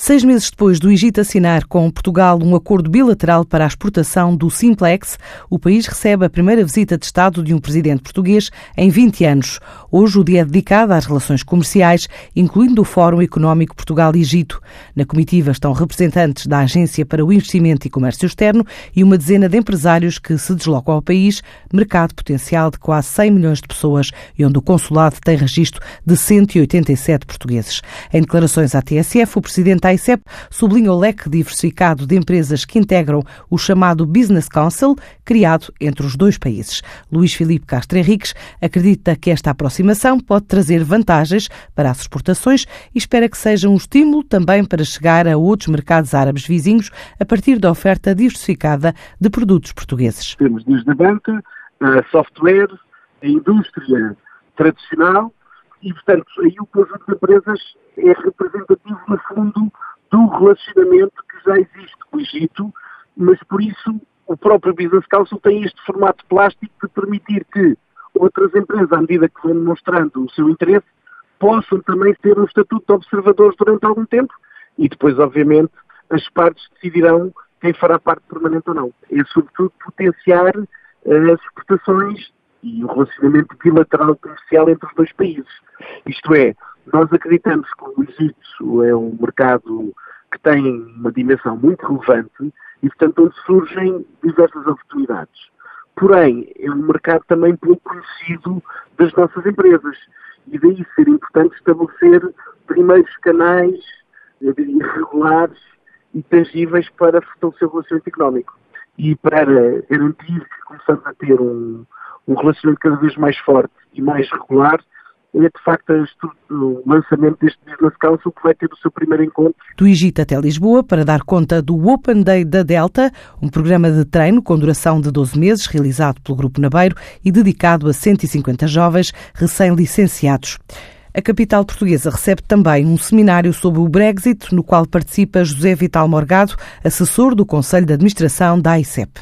Seis meses depois do Egito assinar com Portugal um acordo bilateral para a exportação do Simplex, o país recebe a primeira visita de Estado de um presidente português em 20 anos. Hoje o dia é dedicado às relações comerciais, incluindo o Fórum Económico Portugal-Egito. Na comitiva estão representantes da Agência para o Investimento e Comércio Externo e uma dezena de empresários que se deslocam ao país, mercado potencial de quase 100 milhões de pessoas e onde o consulado tem registro de 187 portugueses. Em declarações à TSF, o presidente a ICEP sublinha o leque diversificado de empresas que integram o chamado Business Council, criado entre os dois países. Luís Filipe Castro Henriques acredita que esta aproximação pode trazer vantagens para as exportações e espera que seja um estímulo também para chegar a outros mercados árabes vizinhos a partir da oferta diversificada de produtos portugueses. Temos desde a banca, a software, a indústria tradicional e, portanto, aí o conjunto de empresas é representativo, no fundo, do relacionamento que já existe com o Egito, mas por isso o próprio Business Council tem este formato plástico de permitir que outras empresas, à medida que vão demonstrando o seu interesse, possam também ter um estatuto de observadores durante algum tempo e depois, obviamente, as partes decidirão quem fará parte permanente ou não. É, sobretudo, potenciar eh, as exportações e o relacionamento bilateral comercial entre os dois países. Isto é, nós acreditamos que o Egito é um mercado que tem uma dimensão muito relevante e, portanto, onde surgem diversas oportunidades. Porém, é um mercado também pouco conhecido das nossas empresas e daí ser importante estabelecer primeiros canais regulares e tangíveis para fortalecer o relacionamento económico e para garantir que começamos a ter um, um relacionamento cada vez mais forte e mais regular, é de facto o lançamento deste Business Council que vai ter o seu primeiro encontro. Do Egito até Lisboa para dar conta do Open Day da Delta, um programa de treino com duração de 12 meses realizado pelo Grupo Nabeiro e dedicado a 150 jovens recém-licenciados. A capital portuguesa recebe também um seminário sobre o Brexit, no qual participa José Vital Morgado, assessor do Conselho de Administração da AICEP.